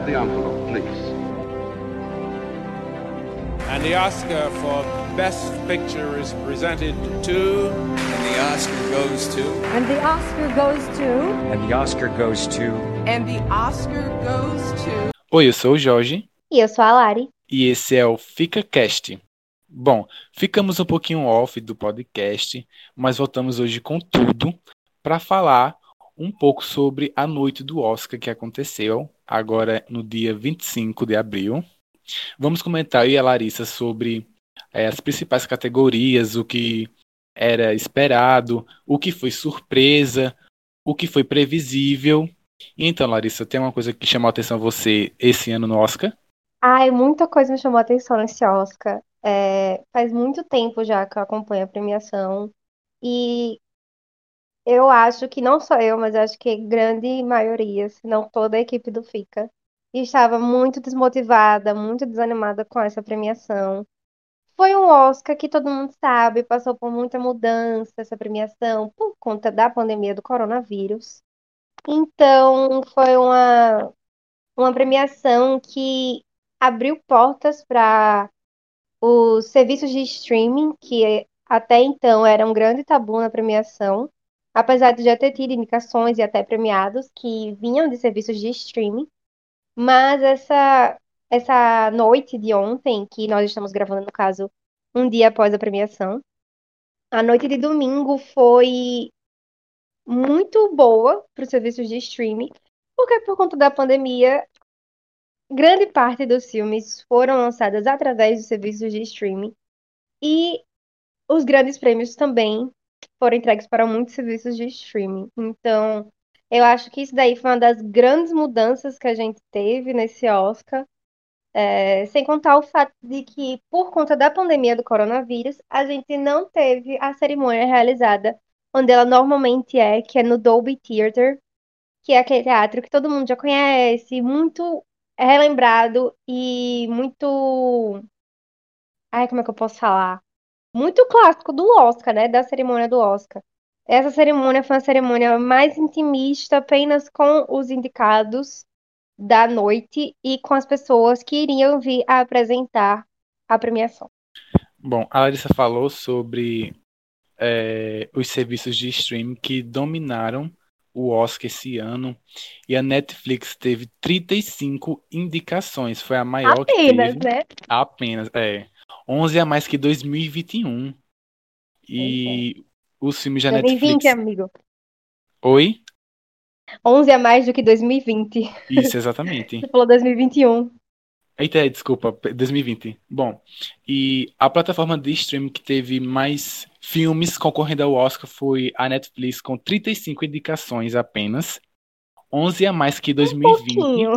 have the envelope, please. And the Oscar for Best Picture is presented to. And the Oscar goes to. And the Oscar goes to. And the Oscar goes to. And the Oscar goes to. Oi, eu sou o Jorge. E eu sou a Lari. E esse é o Fica Cast. Bom, ficamos um pouquinho off do podcast, mas voltamos hoje com tudo para falar um pouco sobre a noite do Oscar que aconteceu agora no dia 25 de abril. Vamos comentar e a Larissa sobre é, as principais categorias, o que era esperado, o que foi surpresa, o que foi previsível. Então, Larissa, tem uma coisa que chamou a atenção você esse ano no Oscar? Ai, muita coisa me chamou a atenção nesse Oscar. É, faz muito tempo já que eu acompanho a premiação. E eu acho que não só eu, mas acho que grande maioria, se não toda a equipe do FICA, estava muito desmotivada, muito desanimada com essa premiação. Foi um Oscar que todo mundo sabe, passou por muita mudança essa premiação por conta da pandemia do coronavírus. Então, foi uma, uma premiação que abriu portas para os serviços de streaming, que até então era um grande tabu na premiação, apesar de já ter tido indicações e até premiados que vinham de serviços de streaming. Mas essa, essa noite de ontem, que nós estamos gravando, no caso, um dia após a premiação, a noite de domingo foi muito boa para os serviços de streaming, porque por conta da pandemia, grande parte dos filmes foram lançados através dos serviços de streaming e os grandes prêmios também foram entregues para muitos serviços de streaming. Então, eu acho que isso daí foi uma das grandes mudanças que a gente teve nesse Oscar. É, sem contar o fato de que, por conta da pandemia do coronavírus, a gente não teve a cerimônia realizada onde ela normalmente é, que é no Dolby Theatre, que é aquele teatro que todo mundo já conhece, muito relembrado e muito. Ai, como é que eu posso falar? Muito clássico do Oscar, né? Da cerimônia do Oscar. Essa cerimônia foi uma cerimônia mais intimista, apenas com os indicados da noite e com as pessoas que iriam vir a apresentar a premiação. Bom, a Larissa falou sobre é, os serviços de streaming que dominaram o Oscar esse ano e a Netflix teve 35 indicações, foi a maior Apenas, que teve. né? Apenas, é. 11 a mais que 2021. E os filmes da 2020, Netflix. amigo. Oi? 11 a mais do que 2020. Isso, exatamente. Você falou 2021. Eita, desculpa, 2020. Bom, e a plataforma de streaming que teve mais filmes concorrendo ao Oscar foi a Netflix, com 35 indicações apenas. 11 a mais que 2020. Um pouquinho.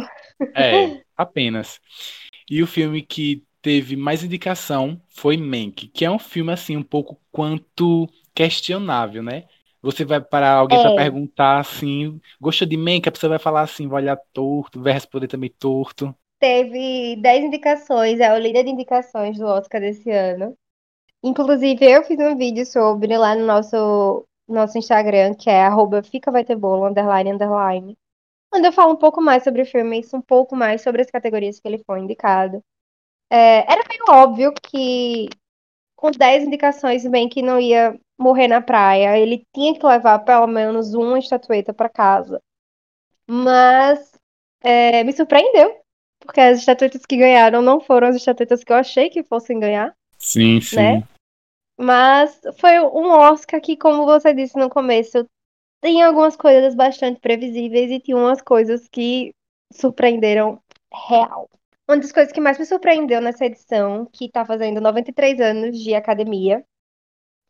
É, apenas. E o filme que teve mais indicação foi Mank, que é um filme assim um pouco quanto questionável, né? Você vai para alguém É. para perguntar assim, gostou de Mank? A pessoa vai falar assim, vai olhar torto, vai responder também torto. Teve 10 indicações, é o líder de indicações do Oscar desse ano. Inclusive, eu fiz um vídeo sobre lá no nosso, nosso Instagram, que é arroba fica vai ter bolo, underline, underline. Onde eu falo um pouco mais sobre o filme, isso um pouco mais sobre as categorias que ele foi indicado. É, era meio óbvio que com 10 indicações, bem que não ia morrer na praia. Ele tinha que levar pelo menos uma estatueta para casa. Mas é, me surpreendeu, porque as estatuetas que ganharam não foram as estatuetas que eu achei que fossem ganhar. Sim, sim. Né? Mas foi um Oscar que, como você disse no começo, tem algumas coisas bastante previsíveis e tinha umas coisas que surpreenderam real. Uma das coisas que mais me surpreendeu nessa edição, que está fazendo 93 anos de academia,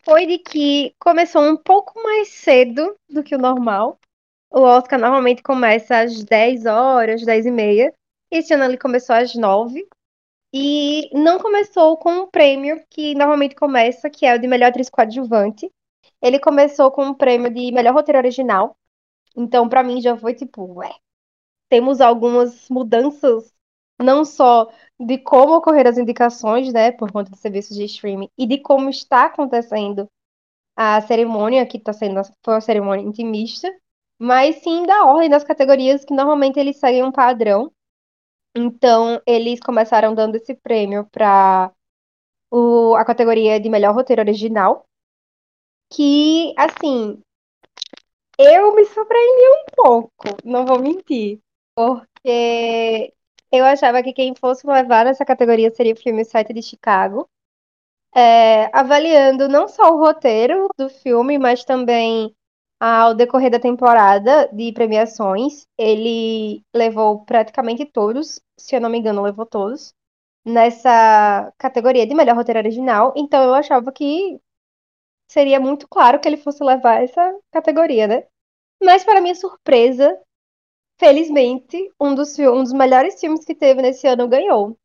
foi de que começou um pouco mais cedo do que o normal. O Oscar normalmente começa às 10 horas, 10 e meia. Esse ano ele começou às 9. E não começou com um prêmio que normalmente começa, que é o de melhor atriz coadjuvante. Ele começou com um prêmio de melhor roteiro original. Então, pra mim, já foi tipo, ué. Temos algumas mudanças, não só de como ocorreram as indicações, né, por conta dos serviços de streaming, e de como está acontecendo a cerimônia, que está sendo foi uma cerimônia intimista, mas sim da ordem das categorias, que normalmente eles seguem um padrão. Então, eles começaram dando esse prêmio para a categoria de melhor roteiro original. Que, assim, eu me surpreendi um pouco, não vou mentir. Porque eu achava que quem fosse levar nessa categoria seria o filme Sete de Chicago. É, avaliando não só o roteiro do filme, mas também ao decorrer da temporada de premiações, ele levou praticamente todos, se eu não me engano, levou todos, nessa categoria de melhor roteiro original. Então eu achava que seria muito claro que ele fosse levar essa categoria, né? Mas, para minha surpresa, felizmente, um dos, um dos melhores filmes que teve nesse ano ganhou.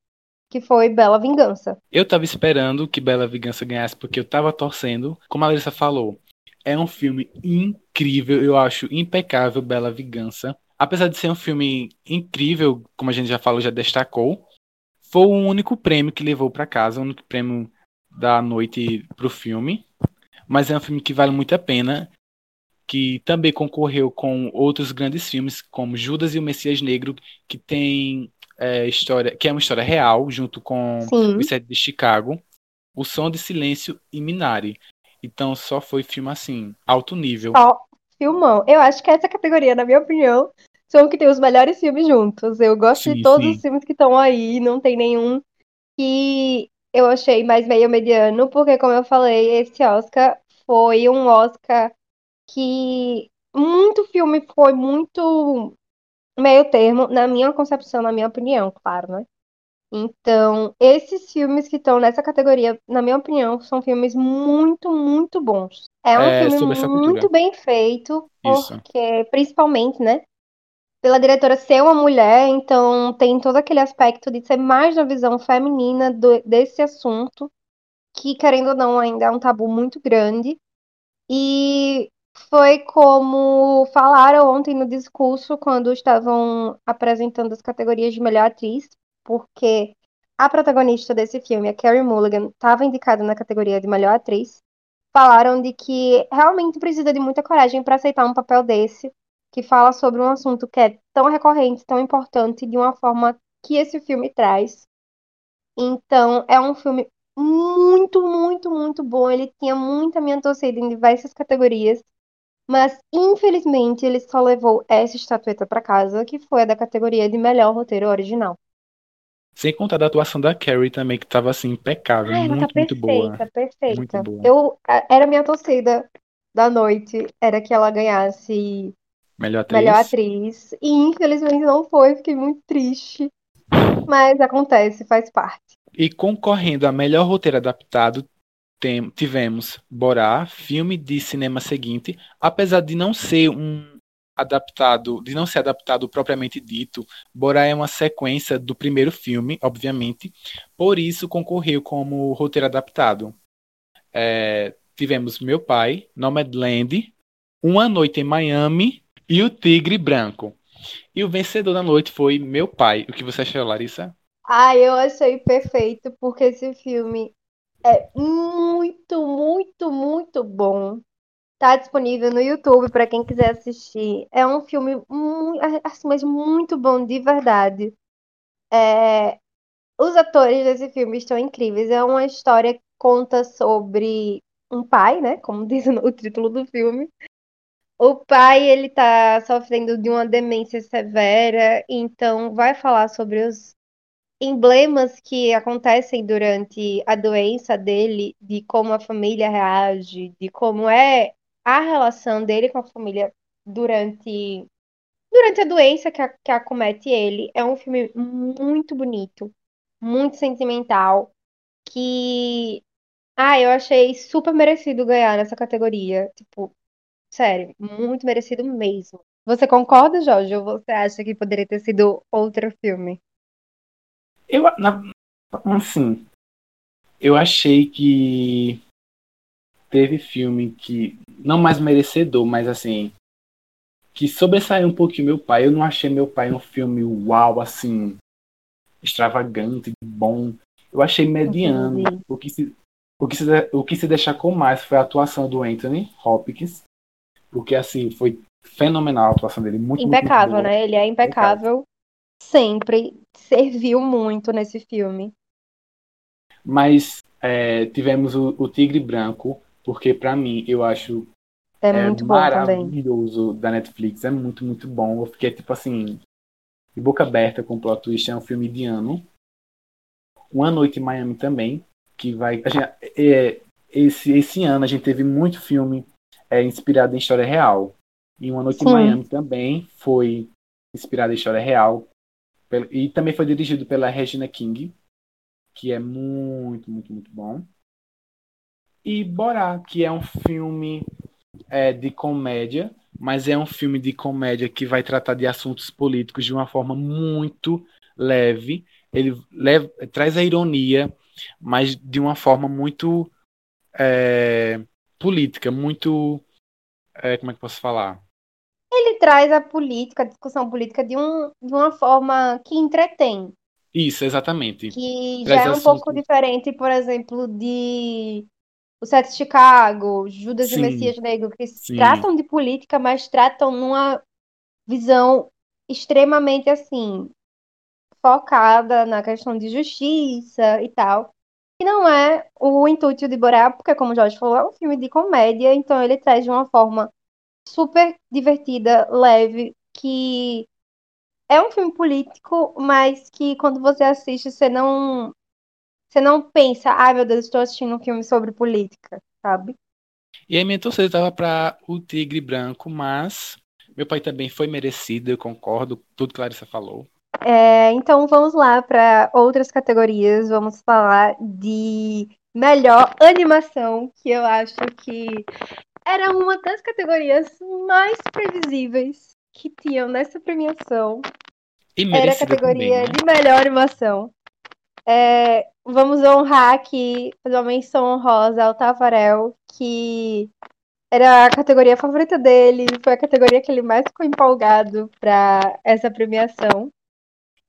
Que foi Bela Vingança. Eu tava esperando que Bela Vingança ganhasse, porque eu tava torcendo. Como a Larissa falou, é um filme incrível, eu acho impecável Bela Vingança. Apesar de ser um filme incrível, como a gente já falou, já destacou, foi o único prêmio que levou para casa, o único prêmio da noite pro filme. Mas é um filme que vale muito a pena que também concorreu com outros grandes filmes, como Judas e o Messias Negro, que tem é, história, que é uma história real, junto com Sim. o Sete de Chicago, O Som de Silêncio e Minari. Então só foi filme assim, alto nível. Ó, filmão. Eu acho que essa categoria, na minha opinião, são que tem os melhores filmes juntos. Eu gosto Sim, de todos sim. os filmes que estão aí, não tem nenhum que eu achei mais meio mediano, porque, como eu falei, esse Oscar foi um Oscar que muito filme foi muito meio termo, na minha concepção, na minha opinião, claro, né? Então, esses filmes que estão nessa categoria, na minha opinião, são filmes muito, muito bons. É um É, filme muito bem feito, Isso. porque, principalmente, né? Pela diretora ser uma mulher, então tem todo aquele aspecto de ser mais da visão feminina do- desse assunto, que, querendo ou não, ainda é um tabu muito grande. E foi como falaram ontem no discurso, quando estavam apresentando as categorias de melhor atriz, porque a protagonista desse filme, a Carey Mulligan, estava indicada na categoria de melhor atriz. Falaram de que realmente precisa de muita coragem para aceitar um papel desse, que fala sobre um assunto que é tão recorrente, tão importante, de uma forma que esse filme traz. Então, é um filme muito, muito, muito bom. Ele tinha muita minha torcida em diversas categorias, mas infelizmente ele só levou essa estatueta para casa, que foi a da categoria de melhor roteiro original. Sem contar da atuação da Carrie também, que tava assim, impecável, Ah, ela muito, tá muito boa. perfeita, perfeita. Muito boa. Eu, era minha torcida da noite, era que ela ganhasse Melhor atriz. melhor atriz, e infelizmente não foi, fiquei muito triste. Mas acontece, faz parte. E concorrendo a melhor roteiro adaptado, tem- tivemos Borá, filme de cinema seguinte, apesar de não ser um adaptado, de não ser adaptado propriamente dito, Borá é uma sequência do primeiro filme, obviamente, por isso concorreu como roteiro adaptado. É, tivemos Meu Pai, Nomadland, Uma Noite em Miami e O Tigre Branco. E o vencedor da noite foi Meu Pai. O que você achou, Larissa? Ah, eu achei perfeito, porque esse filme é muito, muito, muito bom. Tá disponível no YouTube para quem quiser assistir. É um filme muito, assim, mas muito bom, de verdade. É, os atores desse filme estão incríveis. É uma história que conta sobre um pai, né? Como diz o título do filme. O pai, ele tá sofrendo de uma demência severa, então vai falar sobre os emblemas que acontecem durante a doença dele, de como a família reage, de como é a relação dele com a família durante, durante a doença que, a- que acomete ele. É um filme muito bonito, muito sentimental, que, ah, eu achei super merecido ganhar nessa categoria. Tipo, sério, muito merecido mesmo. Você concorda, Jorge? Ou você acha que poderia ter sido outro filme? Eu, na- assim, eu achei que teve filme que, não mais merecedor, mas assim, que sobressaiu um pouquinho meu pai. Eu não achei meu pai um filme uau, assim, extravagante, bom. Eu achei mediano. Entendi. O que se, o que se, o que se destacou mais foi a atuação do Anthony Hopkins, porque assim, foi fenomenal a atuação dele, muito, muito, muito Impecável, boa. né? Ele é impecável. Sempre serviu muito nesse filme. Mas é, tivemos o, o Tigre Branco, porque para mim eu acho É, muito bom também. maravilhoso da Netflix, é muito, muito bom. Eu fiquei tipo assim, de boca aberta com o plot twist, é um filme de ano. Uma Noite em Miami também, que vai. a gente- é, esse, esse ano a gente teve muito filme é, inspirado em história real. E Uma Noite Sim. em Miami também foi inspirado em história real. E também foi dirigido pela Regina King, que é muito, muito, muito bom. E Borá, que é um filme é, de comédia, mas é um filme de comédia que vai tratar de assuntos políticos de uma forma muito leve. Ele leva- traz a ironia, mas de uma forma muito é, política, muito. é, como é que posso falar? Ele traz a política, a discussão política de, um, de uma forma que entretém, Isso, exatamente. que Traz já é um assunto- pouco diferente, por exemplo, de O Sete de Chicago, Judas e Sim. o Messias Negro, que Sim. tratam de política, mas tratam numa visão extremamente assim, focada na questão de justiça e tal. E não é o intuito de Borá, porque, como o Jorge falou, é um filme de comédia, então ele traz de uma forma super divertida, leve, que é um filme político, mas que quando você assiste, você não. Você não pensa, ai meu Deus, estou assistindo um filme sobre política, sabe? E a minha torcida estava para o Tigre Branco, mas meu pai também foi merecido, eu concordo, tudo que Larissa falou. É, então vamos lá para outras categorias. Vamos falar de melhor animação, que eu acho que era uma das categorias mais previsíveis que tinham nessa premiação. Era a categoria também, né? de melhor animação. É, vamos honrar aqui, fazer uma menção honrosa ao Tafarel, que era a categoria favorita dele, foi a categoria que ele mais ficou empolgado para essa premiação.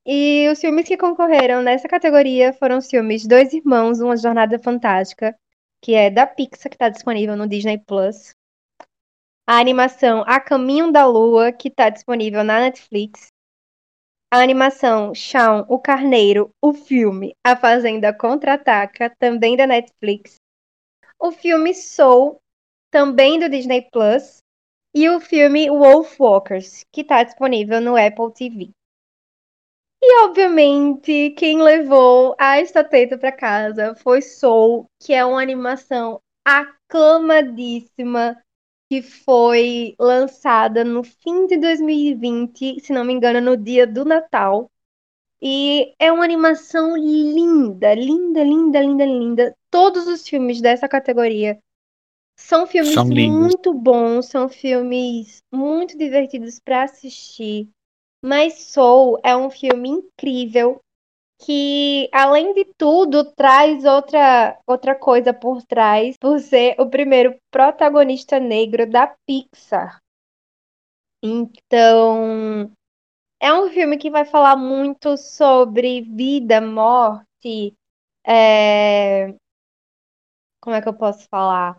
E os filmes que concorreram nessa categoria foram os filmes Dois Irmãos, Uma Jornada Fantástica, que é da Pixar, que está disponível no Disney Plus. A animação A Caminho da Lua, que está disponível na Netflix. A animação Shaun, o Carneiro, o filme A Fazenda Contra-Ataca, também da Netflix. O filme Soul, também do Disney Plus. E o filme Wolfwalkers, que está disponível no Apple TV. E, obviamente, quem levou a estatueta para casa foi Soul, que é uma animação aclamadíssima que foi lançada no fim de 2020, se não me engano, no dia do Natal. E é uma animação linda, linda, linda, linda, linda. Todos os filmes dessa categoria são filmes São muito bons, são filmes muito divertidos para assistir. Mas Soul é um filme incrível que, além de tudo, traz outra, outra coisa por trás, por ser o primeiro protagonista negro da Pixar. Então, é um filme que vai falar muito sobre vida, morte, é, como é que eu posso falar?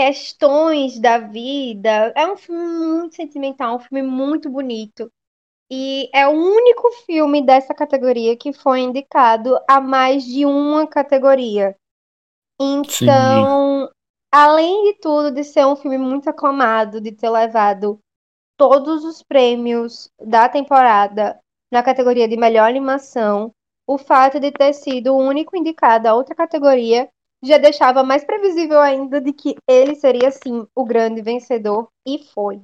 Questões da vida. É um filme muito sentimental, um filme muito bonito. E é o único filme dessa categoria que foi indicado a mais de uma categoria. Então, além de tudo, de ser um filme muito aclamado, de ter levado todos os prêmios da temporada na categoria de melhor animação, o fato de ter sido o único indicado a outra categoria já deixava mais previsível ainda de que ele seria, sim, o grande vencedor, e foi.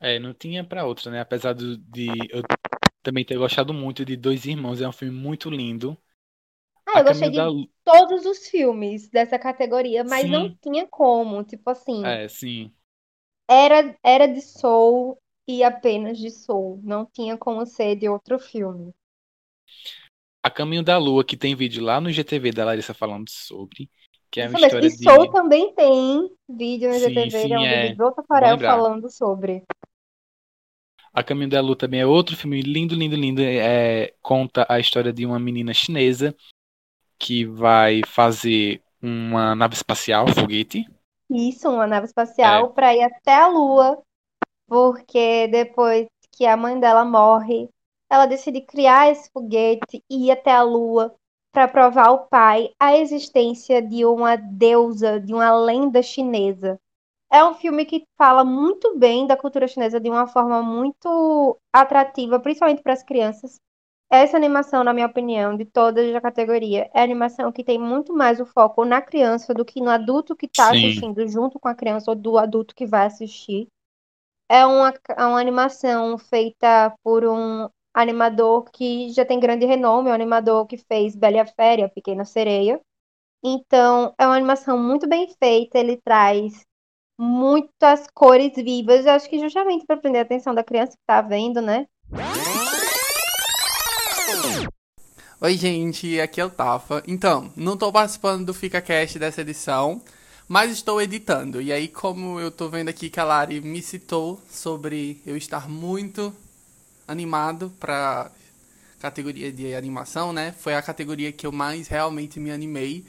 É, não tinha pra outra, né? Apesar de eu também ter gostado muito de Dois Irmãos, é um filme muito lindo. Ah, eu gostei Caminho de da todos os filmes dessa categoria, mas não Sim. tinha como. Tipo assim, É, sim. era, era de Soul e apenas de Soul. Não tinha como ser de outro filme. A Caminho da Lua, que tem vídeo lá no GTV da Larissa falando sobre, que é uma Isso história E de. Soul também tem vídeo no Sim, GTV, sim, é. o Jô Tafarel lembrar. falando sobre. A Caminho da Lua também é outro filme lindo, lindo, lindo. É, conta a história de uma menina chinesa que vai fazer uma nave espacial, foguete. Isso, uma nave É. espacial para ir até a Lua, porque depois que a mãe dela morre, ela decide criar esse foguete e ir até a Lua para provar ao pai a existência de uma deusa, de uma lenda chinesa. É um filme que fala muito bem da cultura chinesa de uma forma muito atrativa, principalmente para as crianças. Essa animação, na minha opinião, de todas a categoria, é a animação que tem muito mais o foco na criança do que no adulto que está assistindo junto com a criança ou do adulto que vai assistir. É uma, é uma animação feita por um animador que já tem grande renome, é um animador que fez Bela e a Fera, Pequena Sereia. Então, é uma animação muito bem feita, ele traz muitas cores vivas, acho que justamente para prender a atenção da criança que está vendo, né? Oi, gente, aqui é o Tafa. Então, não estou participando do FicaCast dessa edição, mas estou editando. E aí, como eu estou vendo aqui que a Lari me citou sobre eu estar muito animado para categoria de animação, né? Foi a categoria que eu mais realmente me animei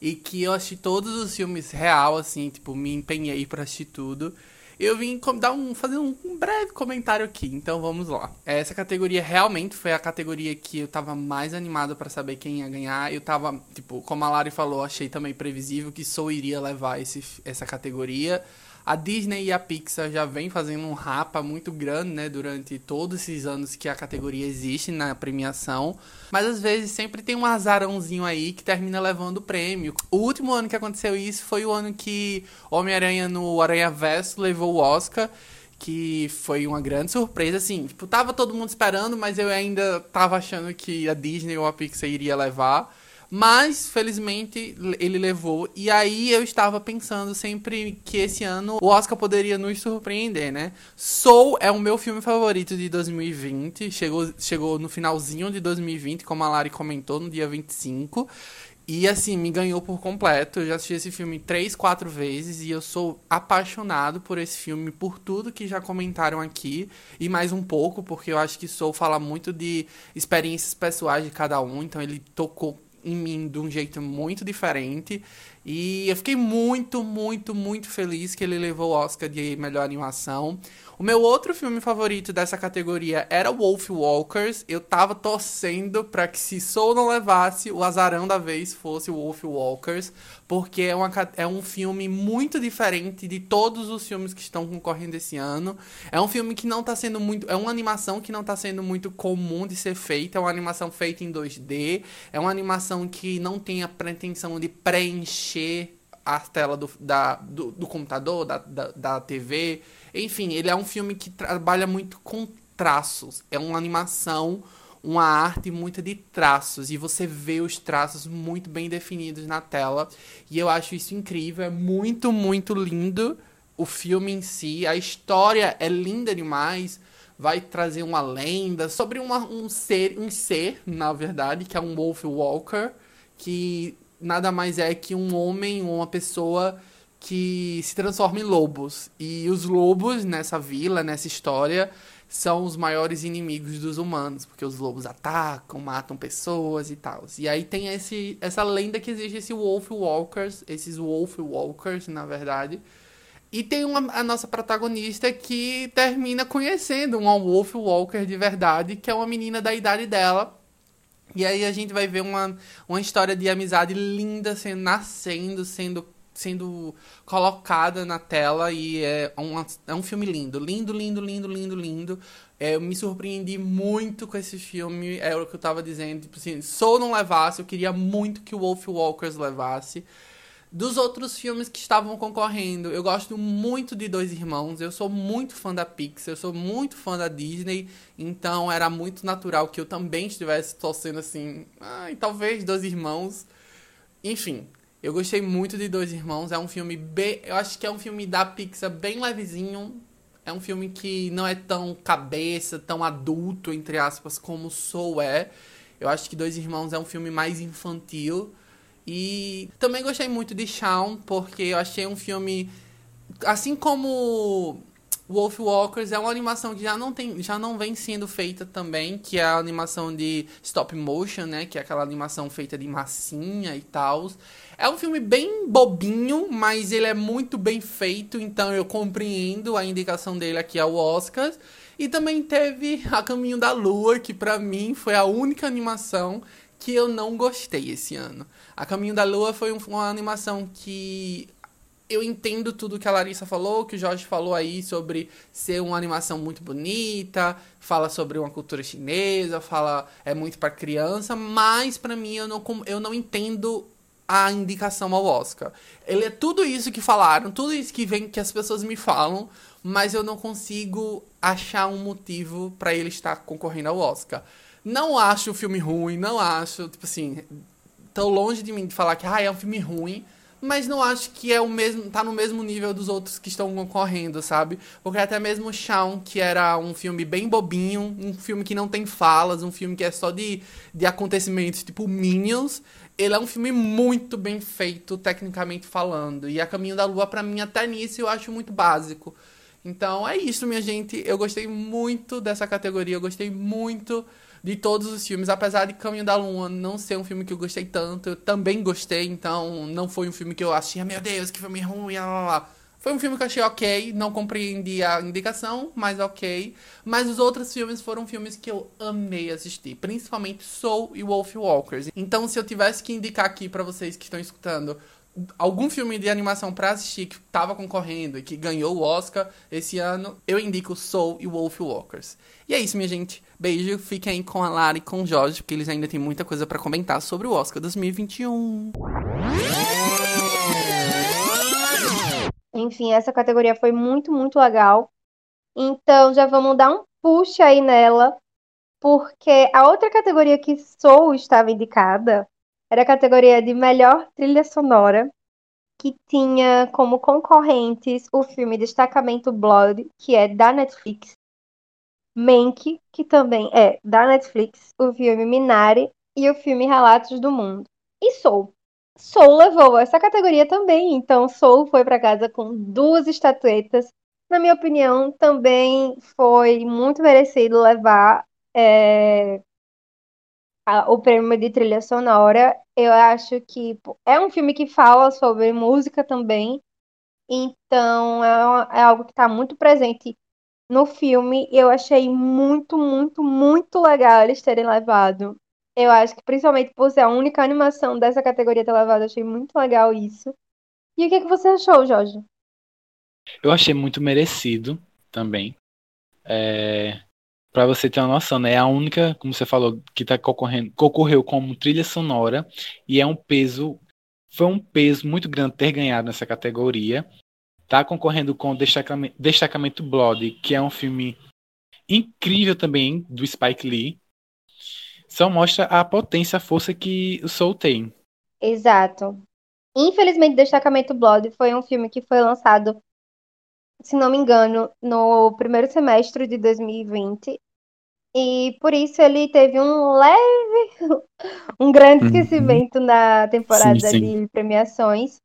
e que eu assisti todos os filmes real, assim, tipo, me empenhei para assistir tudo. Eu vim dar um, fazer um, um, breve comentário aqui, então vamos lá. Essa categoria realmente foi a categoria que eu tava mais animado para saber quem ia ganhar. Eu tava, tipo, como a Lari falou, achei também previsível que Soul iria levar esse, essa categoria. A Disney e a Pixar já vem fazendo um rapa muito grande, né, durante todos esses anos que a categoria existe na premiação, mas às vezes sempre tem um azarãozinho aí que termina levando o prêmio. O último ano que aconteceu isso foi o ano que Homem-Aranha no Aranha Verso levou o Oscar que foi uma grande surpresa, assim, tipo, tava todo mundo esperando, mas eu ainda tava achando que a Disney ou a Pixar iria levar. Mas, felizmente, ele levou. E aí eu estava pensando sempre que esse ano o Oscar poderia nos surpreender, né? Soul é o meu filme favorito de 2020. Chegou, chegou no finalzinho de 2020, como a Lari comentou, no dia 25. E assim, me ganhou por completo. Eu já assisti esse filme três, quatro vezes e eu sou apaixonado por esse filme, por tudo que já comentaram aqui e mais um pouco, porque eu acho que Soul fala muito de experiências pessoais de cada um, então ele tocou em mim de um jeito muito diferente. E eu fiquei muito, muito, muito feliz que ele levou o Oscar de melhor animação. O meu outro filme favorito dessa categoria era Wolf Walkers. Eu tava torcendo para que se Soul não levasse, o azarão da vez fosse Wolf Walkers, porque é, uma, é um filme muito diferente de todos os filmes que estão concorrendo esse ano. É um filme que não tá sendo muito, é uma animação que não tá sendo muito comum de ser feita, é uma animação feita em 2D, é uma animação que não tem a pretensão de preencher a tela do, da, do, do computador, da, da, da TV. Enfim, ele é um filme que trabalha muito com traços. É uma animação, uma arte muito de traços. E você vê os traços muito bem definidos na tela. E eu acho isso incrível. É muito, muito lindo o filme em si. A história é linda demais. Vai trazer uma lenda sobre uma, um ser, um ser, na verdade, que é um Wolf Walker, que nada mais é que um homem, uma pessoa que se transforma em lobos. E os lobos nessa vila, nessa história, são os maiores inimigos dos humanos, porque os lobos atacam, matam pessoas e tal. E aí tem esse, essa lenda que existe esse Wolf Walkers, esses Wolf Walkers, na verdade. E tem uma, a nossa protagonista que termina conhecendo uma Wolf Walker de verdade, que é uma menina da idade dela, e aí a gente vai ver uma, uma história de amizade linda sendo nascendo, sendo sendo colocada na tela e é, uma, é um filme lindo, lindo, lindo, lindo, lindo, lindo. É, eu me surpreendi muito com esse filme, é o que eu tava dizendo, tipo assim, Soul não levasse, eu queria muito que o Wolf Walkers levasse dos outros filmes que estavam concorrendo. Eu gosto muito de Dois Irmãos, eu sou muito fã da Pixar, eu sou muito fã da Disney, então era muito natural que eu também estivesse torcendo assim, ai, talvez Dois Irmãos. Enfim, eu gostei muito de Dois Irmãos, é um filme bem, eu acho que é um filme da Pixar bem levezinho. É um filme que não é tão cabeça, tão adulto, entre aspas, como Soul é. Eu acho que Dois Irmãos é um filme mais infantil. E também gostei muito de Shaun, porque eu achei um filme. Assim como Wolf Walkers é uma animação que já não tem, já não vem sendo feita também, que é a animação de stop motion, né, que é aquela animação feita de massinha e tal. É um filme bem bobinho, mas ele é muito bem feito, então eu compreendo a indicação dele aqui ao Oscar. E também teve A Caminho da Lua, que pra mim foi a única animação que eu não gostei esse ano. A Caminho da Lua foi um, uma animação que eu entendo tudo que a Larissa falou, que o Jorge falou aí sobre ser uma animação muito bonita, fala sobre uma cultura chinesa, fala é muito para criança, mas para mim eu não, eu não entendo a indicação ao Oscar. Ele é tudo isso que falaram, tudo isso que vem que as pessoas me falam, mas eu não consigo achar um motivo para ele estar concorrendo ao Oscar. Não acho o filme ruim, não acho, tipo assim, tão longe de mim de falar que ah, é um filme ruim, mas não acho que é o mesmo, tá no mesmo nível dos outros que estão concorrendo, sabe? Porque até mesmo Shaun, que era um filme bem bobinho, um filme que não tem falas, um filme que é só de, de acontecimentos tipo Minions, ele é um filme muito bem feito, tecnicamente falando. E A Caminho da Lua, para mim, até nisso, eu acho muito básico. Então é isso, minha gente. Eu gostei muito dessa categoria, eu gostei muito de todos os filmes. Apesar de Caminho da Lua não ser um filme que eu gostei tanto, eu também gostei, então não foi um filme que eu achei, meu Deus, que filme ruim, lá, lá, lá. Foi um filme que eu achei ok, não compreendi a indicação, mas ok. Mas os outros filmes foram filmes que eu amei assistir, principalmente Soul e Wolf Walkers. Então, se eu tivesse que indicar aqui para vocês que estão escutando algum filme de animação para assistir que tava concorrendo e que ganhou o Oscar esse ano, eu indico Soul e Wolf Walkers. E é isso, minha gente. Beijo, fiquem aí com a Lara e com o Jorge, porque eles ainda têm muita coisa para comentar sobre o Oscar 2021. Enfim, essa categoria foi muito, muito legal. Então já vamos dar um push aí nela, porque a outra categoria que Soul estava indicada era a categoria de melhor trilha sonora, que tinha como concorrentes o filme Destacamento Blood, que é da Netflix, Mank, que também é da Netflix, o filme Minari e o filme Relatos do Mundo. E Soul, Soul levou essa categoria também, então Soul foi para casa com duas estatuetas. Na minha opinião, também foi muito merecido levar é, a, o prêmio de trilha sonora. Eu acho que é um filme que fala sobre música também, então é, é algo que está muito presente no filme. Eu achei muito, muito, muito legal eles terem levado eu acho que principalmente por ser a única animação dessa categoria ter levado, eu achei muito legal isso. E o que, que você achou, Jorge? Eu achei muito merecido também. É, para você ter uma noção, né? É a única, como você falou, que tá concorrendo, concorreu como trilha sonora e é um peso, foi um peso muito grande ter ganhado nessa categoria. Tá concorrendo com Destacamento, Destacamento Blood, que é um filme incrível também do Spike Lee só mostra a potência, a força que o Soul tem. Exato. Infelizmente, Destacamento Blood foi um filme que foi lançado, se não me engano, no primeiro semestre de 2020. E por isso ele teve um leve, um grande uhum. esquecimento uhum. na temporada sim, sim. de premiações.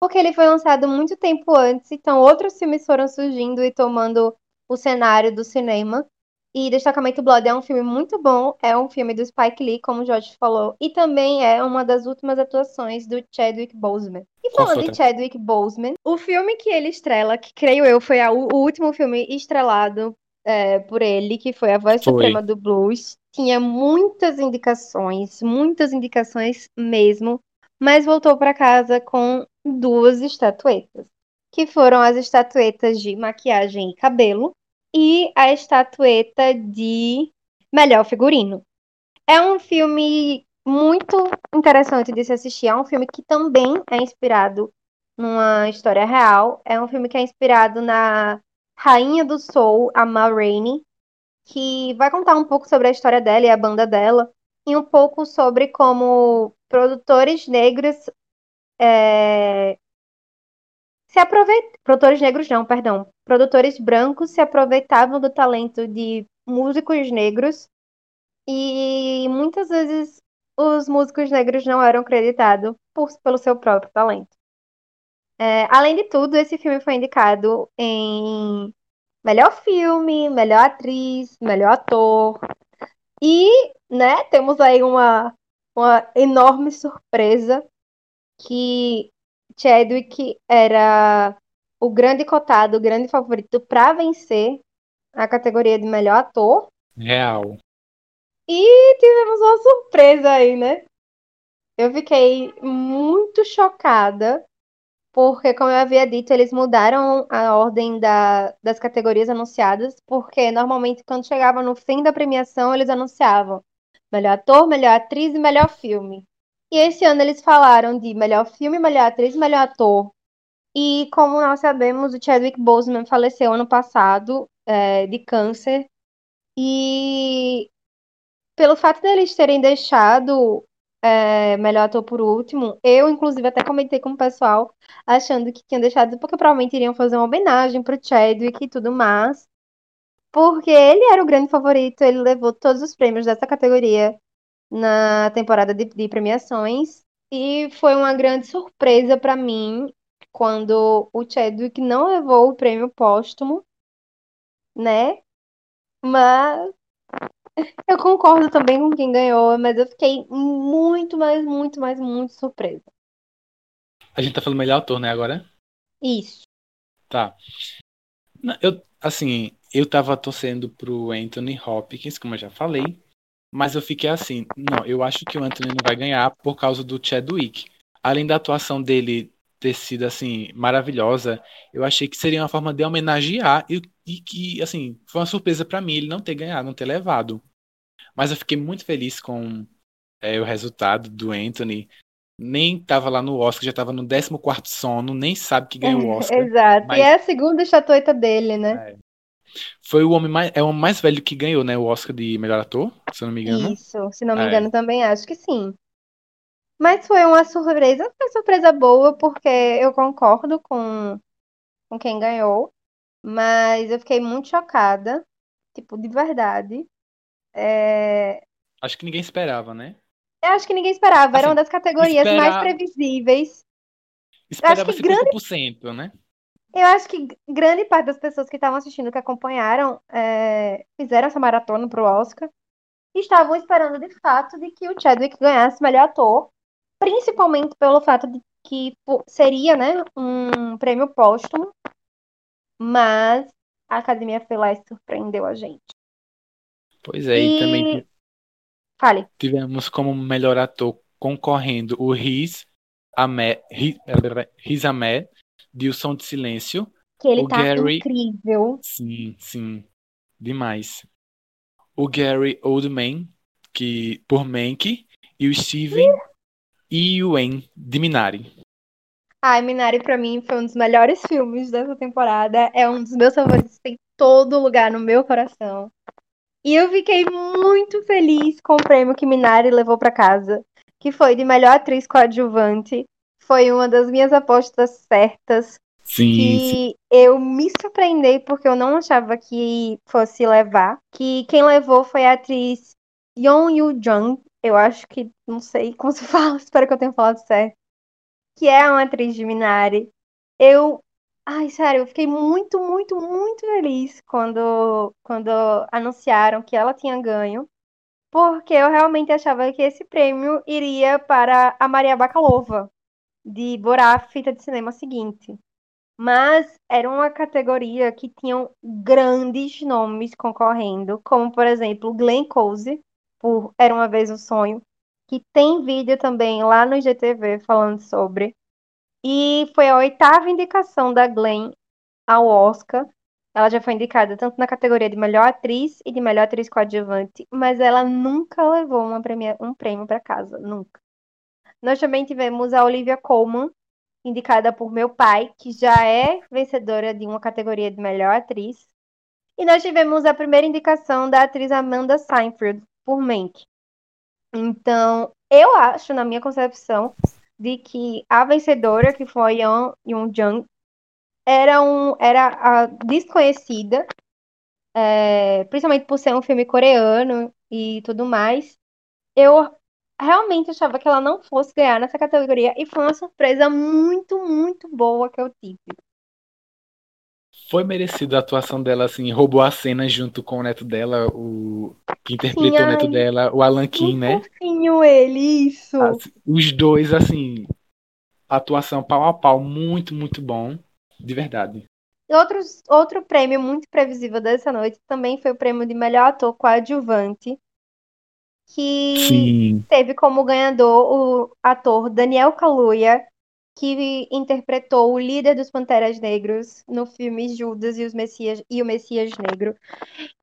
Porque ele foi lançado muito tempo antes, então outros filmes foram surgindo e tomando o cenário do cinema. E Destacamento Blood é um filme muito bom, é um filme do Spike Lee, como o Jorge falou, e também é uma das últimas atuações do Chadwick Boseman. E falando de Chadwick Boseman, o filme que ele estrela, que creio eu foi a, o último filme estrelado é, por ele, que foi A Voz foi. Suprema do Blues, tinha muitas indicações, muitas indicações mesmo, mas voltou para casa com duas estatuetas, que foram as estatuetas de maquiagem e cabelo, e a estatueta de melhor figurino. É um filme muito interessante de se assistir. É um filme que também é inspirado numa história real. É um filme que é inspirado na Rainha do Soul, a Ma Rainey, que vai contar um pouco sobre a história dela e a banda dela, e um pouco sobre como produtores negros é, se aproveitam. Produtores negros não, perdão. Produtores brancos se aproveitavam do talento de músicos negros e muitas vezes os músicos negros não eram creditados pelo seu próprio talento. É, além de tudo, esse filme foi indicado em melhor filme, melhor atriz, melhor ator. E, né, temos aí uma, uma enorme surpresa que Chadwick era o grande cotado, o grande favorito para vencer a categoria de melhor ator. Real. E tivemos uma surpresa aí, né? Eu fiquei muito chocada, porque, como eu havia dito, eles mudaram a ordem da, das categorias anunciadas, porque normalmente, quando chegava no fim da premiação, eles anunciavam melhor ator, melhor atriz e melhor filme. E esse ano eles falaram de melhor filme, melhor atriz e melhor ator. E como nós sabemos, o Chadwick Boseman faleceu ano passado é, de câncer. E pelo fato deles terem deixado é, melhor ator por último, eu, inclusive, até comentei com o pessoal, achando que tinham deixado, porque provavelmente iriam fazer uma homenagem pro Chadwick e tudo mais. Porque ele era o grande favorito, ele levou todos os prêmios dessa categoria na temporada de, de premiações. E foi uma grande surpresa para mim quando o Chadwick não levou o prêmio póstumo, né? Mas eu concordo também com quem ganhou, mas eu fiquei muito, mais, muito, mais, muito surpresa. A gente tá falando melhor ator, né, agora? Isso. Tá. Eu, assim, eu tava torcendo pro Anthony Hopkins, como eu já falei, mas eu fiquei assim, não, eu acho que o Anthony não vai ganhar por causa do Chadwick. Além da atuação dele ter sido, assim, maravilhosa, eu achei que seria uma forma de homenagear e, e que, assim, foi uma surpresa pra mim ele não ter ganhado, não ter levado. Mas eu fiquei muito feliz com é, o resultado do Anthony. Nem tava lá no Oscar, já tava no 14º sono, nem sabe que ganhou o Oscar. Exato. mas- E é a segunda estatueta dele, né? Foi o homem mais, é o homem mais velho que ganhou, né, o Oscar de melhor ator, se eu não me engano. Isso, se não me É. engano, também acho que sim. Mas foi uma surpresa, foi uma surpresa boa, porque eu concordo com, com quem ganhou, mas eu fiquei muito chocada, tipo, de verdade. É, Acho que ninguém esperava, né? Eu acho que ninguém esperava, era Assim, uma das categorias mais previsíveis. Esperava que grande- 50%, né? Eu acho que grande parte das pessoas que estavam assistindo, que acompanharam, é, fizeram essa maratona pro Oscar, e estavam esperando de fato de que o Chadwick ganhasse melhor ator, principalmente pelo fato de que pô, seria, né, um prêmio póstumo, mas a Academia foi lá e surpreendeu a gente. Pois é, e, E- também Fale. tivemos como melhor ator concorrendo o Riz Ahmed, Riz, Riz Ahmed, de O Som de Silêncio. Que ele O tá Gary- incrível. Sim, sim, demais. O Gary Oldman, que por Mank, e o Steven Yeun de Minari. Ai, Minari pra mim foi um dos melhores filmes dessa temporada. É um dos meus favoritos, tem todo lugar no meu coração. E eu fiquei muito feliz com o prêmio que Minari levou pra casa, que foi de melhor atriz coadjuvante. Foi uma das minhas apostas certas, Sim, sim. que eu me surpreendi porque eu não achava que fosse levar. Que quem levou foi a atriz Yeon Yoo Jung. Eu acho que não sei como se fala, espero que eu tenha falado certo. Que é uma atriz de Minari. Eu, ai, sério, eu fiquei muito, muito, muito feliz quando quando anunciaram que ela tinha ganho, porque eu realmente achava que esse prêmio iria para a Maria Bakalova de Borá, fita de cinema seguinte. Mas era uma categoria que tinham grandes nomes concorrendo, como por exemplo Glenn Close, por Era uma vez um sonho, que tem vídeo também lá no IGTV falando sobre. E foi a oitava indicação da Glenn ao Oscar. Ela já foi indicada tanto na categoria de melhor atriz e de melhor atriz coadjuvante, mas ela nunca levou uma premia- um prêmio para casa, nunca. Nós também tivemos a Olivia Colman, indicada por meu pai, que já é vencedora de uma categoria de melhor atriz. E nós tivemos a primeira indicação da atriz Amanda Seyfried por Mank. Então, eu acho, na minha concepção, de que a vencedora, que foi Yeon Jung, era, um, era a desconhecida, é, principalmente por ser um filme coreano e tudo mais. Eu realmente achava que ela não fosse ganhar nessa categoria e foi uma surpresa muito, muito boa que eu tive. Foi merecido a atuação dela, assim, roubou a cena junto com o neto dela, o que interpretou o neto dela, o Alan Kim, né? fofinho ele, isso. Os dois, assim, atuação pau a pau, muito, muito bom. De verdade. Outros, outro prêmio muito previsível dessa noite também foi o prêmio de melhor ator coadjuvante, que Sim. teve como ganhador o ator Daniel Kaluuya, que interpretou o líder dos Panteras Negros no filme Judas e, os Messias, e o Messias Negro.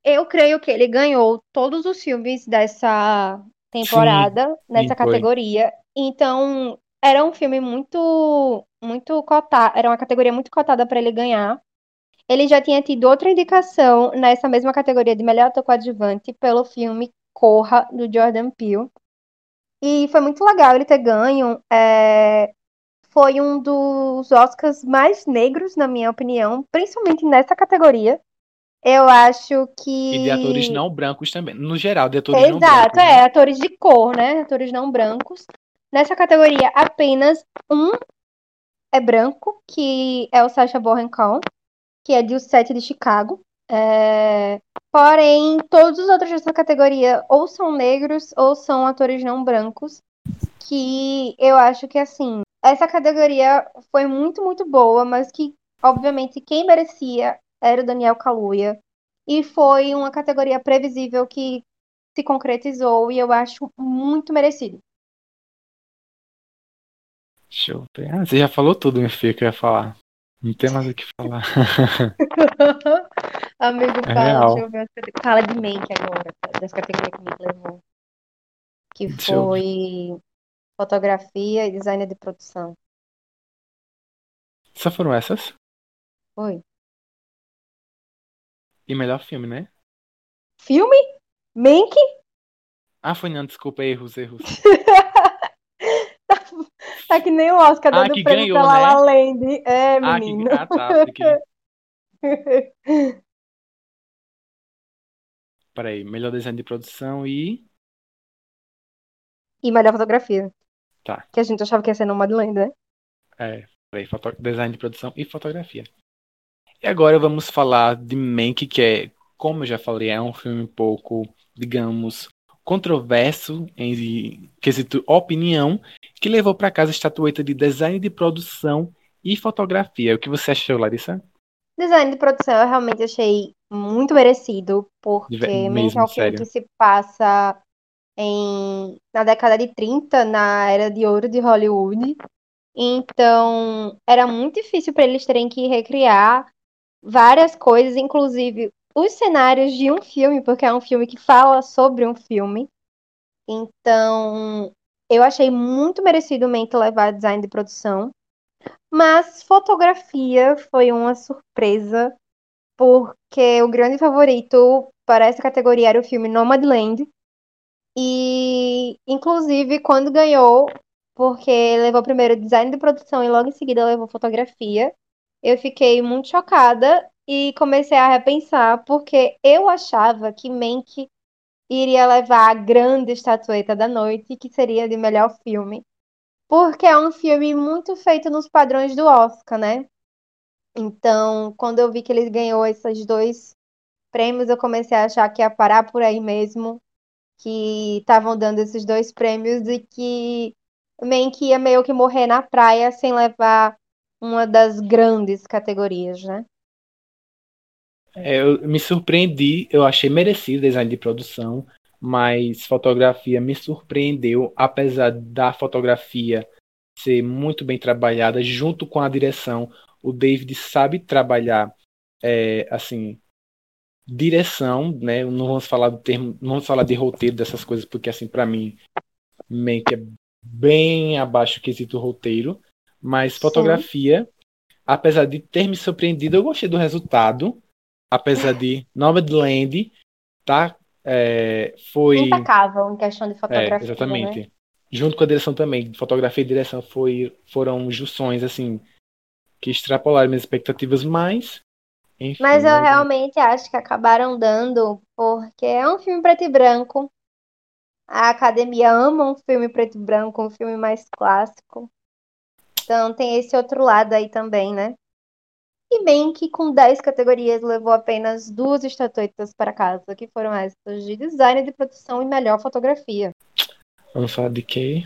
Eu creio que ele ganhou todos os filmes dessa temporada, nessa foi. categoria. Então, era um filme muito, muito cotado, era uma categoria muito cotada para ele ganhar. Ele já tinha tido outra indicação nessa mesma categoria de melhor ator coadjuvante pelo filme Corra, do Jordan Peele. E foi muito legal ele ter ganho. é, Foi um dos Oscars mais negros, na minha opinião, principalmente nessa categoria. Eu acho que. E de atores não brancos também. No geral, de atores não Exato, brancos. é, né? atores de cor, né? Atores não brancos. Nessa categoria, apenas um é branco, que é o Sacha Baron Cohen, que é de O Sete de Chicago. É, Porém, todos os outros dessa categoria ou são negros ou são atores não brancos, que eu acho que, assim, essa categoria foi muito, muito boa, mas que, obviamente, quem merecia era o Daniel Kaluuya. E foi uma categoria previsível que se concretizou e eu acho muito merecido. Ver. Ah, você já falou tudo, minha filha, que eu ia falar. Não tem mais o que falar. Amigo, É fala, real. deixa eu ver. as Fala de Mank agora, das categorias que me levou. Que foi fotografia e design de produção. Só foram essas? Foi. E melhor filme, né? Filme? Mank? Ah, foi não, desculpa, erros, erros. Tá que nem o Oscar Ah, dando que prêmio ganhou, pra La La né? Land. É, Ah, que... menino. ah tá. Porque... Peraí, melhor design de produção e. E melhor fotografia. Tá. Que a gente achava que ia ser Nomadland, né? É, peraí, design de produção e fotografia. E agora vamos falar de Mank, que é, como eu já falei, é um filme um pouco, digamos, controverso em quesito opinião, que levou para casa a estatueta de design de produção e fotografia. O que você achou, Larissa? Design de produção eu realmente achei muito merecido, porque Mank é mesmo, um filme que se passa em, na década de 30, na era de ouro de Hollywood. Então, era muito difícil para eles terem que recriar várias coisas, inclusive os cenários de um filme, porque é um filme que fala sobre um filme. Então, eu achei muito Mank levar design de produção. Mas fotografia foi uma surpresa, porque o grande favorito para essa categoria era o filme Nomadland. E, inclusive, quando ganhou, porque levou primeiro design de produção e logo em seguida levou fotografia, eu fiquei muito chocada e comecei a repensar, porque eu achava que Mank iria levar a grande estatueta da noite, que seria de melhor filme. Porque é um filme muito feito nos padrões do Oscar, né? Então, quando eu vi que ele ganhou esses dois prêmios, eu comecei a achar que ia parar por aí mesmo, que estavam dando esses dois prêmios e que Mank ia meio que morrer na praia sem levar uma das grandes categorias, né? É, eu me surpreendi, eu achei merecido design de produção, mas fotografia me surpreendeu, apesar da fotografia ser muito bem trabalhada, junto com a direção. O David sabe trabalhar, é, assim, direção, né? Não vamos falar do termo, não vamos falar de roteiro dessas coisas, porque assim, para mim, meio que é bem abaixo do quesito roteiro, mas Sim. fotografia, apesar de ter me surpreendido, eu gostei do resultado apesar de Nomadland tá é, foi Impecável em questão de é, fotografia, né? exatamente junto com a direção também fotografia e direção foi foram junções assim que extrapolaram minhas expectativas mas enfim Mas eu realmente acho que acabaram dando, porque é um filme preto e branco. A academia ama um filme preto e branco, um filme mais clássico. Então tem esse outro lado aí também, né? E bem que com 10 categorias levou apenas duas estatuetas para casa, que foram essas de design de produção e melhor fotografia. vamos falar de quê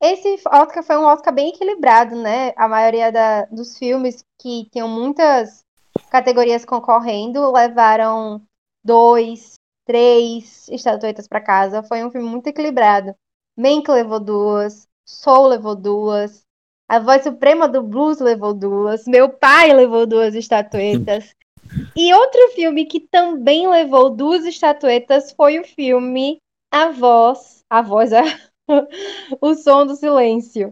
Esse Oscar foi um Oscar bem equilibrado, né? A maioria da- dos filmes que tinham muitas categorias concorrendo, levaram dois, três estatuetas para casa. Foi um filme muito equilibrado. Mank levou duas, Soul levou duas, a voz suprema do blues levou duas, meu pai levou duas estatuetas. E outro filme que também levou duas estatuetas foi o filme A Voz, A Voz, é O Som do Silêncio,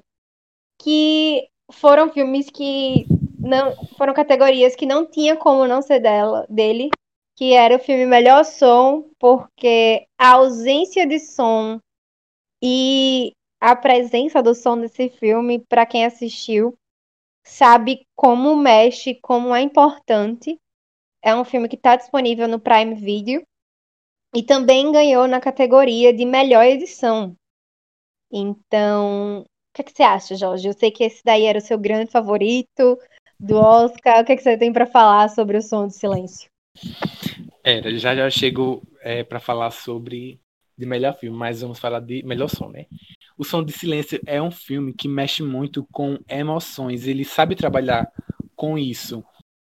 que foram filmes que não foram categorias que não tinha como não ser dela, dele, que era o filme Melhor Som, porque a ausência de som e a presença do som desse filme, para quem assistiu, sabe como mexe, como é importante. É um filme que está disponível no Prime Video e também ganhou na categoria de melhor edição. Então, o que, é que você acha, Jorge? Eu sei que esse daí era o seu grande favorito do Oscar. O que, é que você tem para falar sobre o Som do Silêncio? Era, já já chego é, para falar sobre de melhor filme, mas vamos falar de melhor som, né? O Som de Silêncio é um filme que mexe muito com emoções. Ele sabe trabalhar com isso.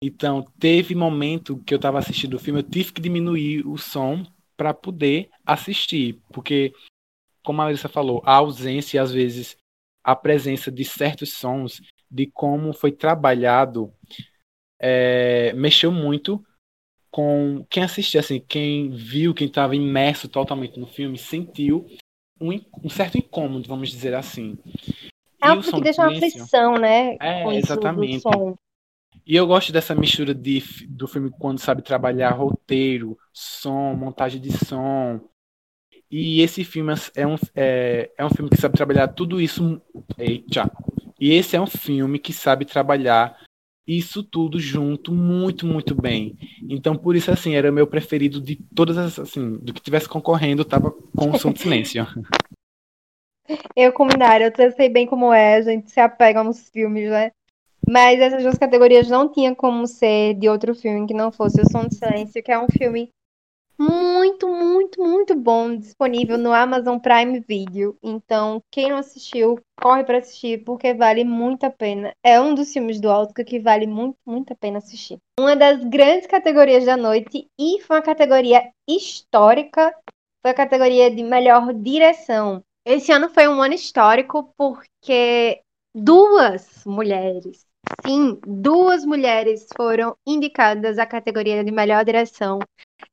Então, teve momento que eu estava assistindo o filme, eu tive que diminuir o som para poder assistir, porque como a Larissa falou, a ausência às vezes a presença de certos sons, de como foi trabalhado, é, mexeu muito com quem assistiu, assim, quem viu, quem estava imerso totalmente no filme, sentiu um, um, certo incômodo, vamos dizer assim. É algo que deixa uma aflição, né? É, exatamente. E eu gosto dessa mistura de, do filme quando sabe trabalhar roteiro, som, montagem de som, e esse filme é um, é, é um filme que sabe trabalhar tudo isso. Eita. E esse é um filme que sabe trabalhar isso tudo junto muito, muito bem. Então, por isso, assim, era meu preferido de todas as, assim, do que tivesse concorrendo, tava com o som de silêncio. Eu, como Nara, eu sei bem como é, a gente se apega nos filmes, né? Mas essas duas categorias não tinha como ser de outro filme que não fosse O Som de Silêncio, que é um filme muito, muito, muito bom, disponível no Amazon Prime Video. Então, quem não assistiu, corre para assistir, porque vale muito a pena. É um dos filmes do Oscar que vale muito, muito a pena assistir. Uma das grandes categorias da noite, e foi uma categoria histórica, foi a categoria de melhor direção. Esse ano foi um ano histórico porque duas mulheres Sim, duas mulheres foram indicadas à categoria de melhor direção.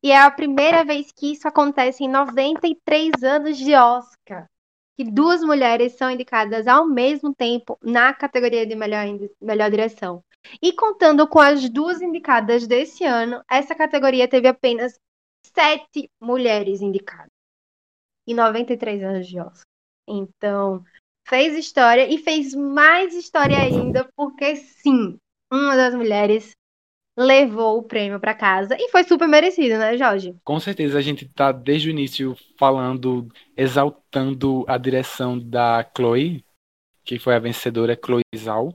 E é a primeira vez que isso acontece em 93 anos de Oscar. Que duas mulheres são indicadas ao mesmo tempo na categoria de melhor, melhor direção. E contando com as duas indicadas desse ano, essa categoria teve apenas sete mulheres indicadas. Em 93 anos de Oscar. Então, fez história e fez mais história ainda, porque sim, uma das mulheres levou o prêmio para casa e foi super merecido, né, Jorge? Com certeza a gente tá desde o início falando, exaltando a direção da Chloe, que foi a vencedora, Chloe Zhao,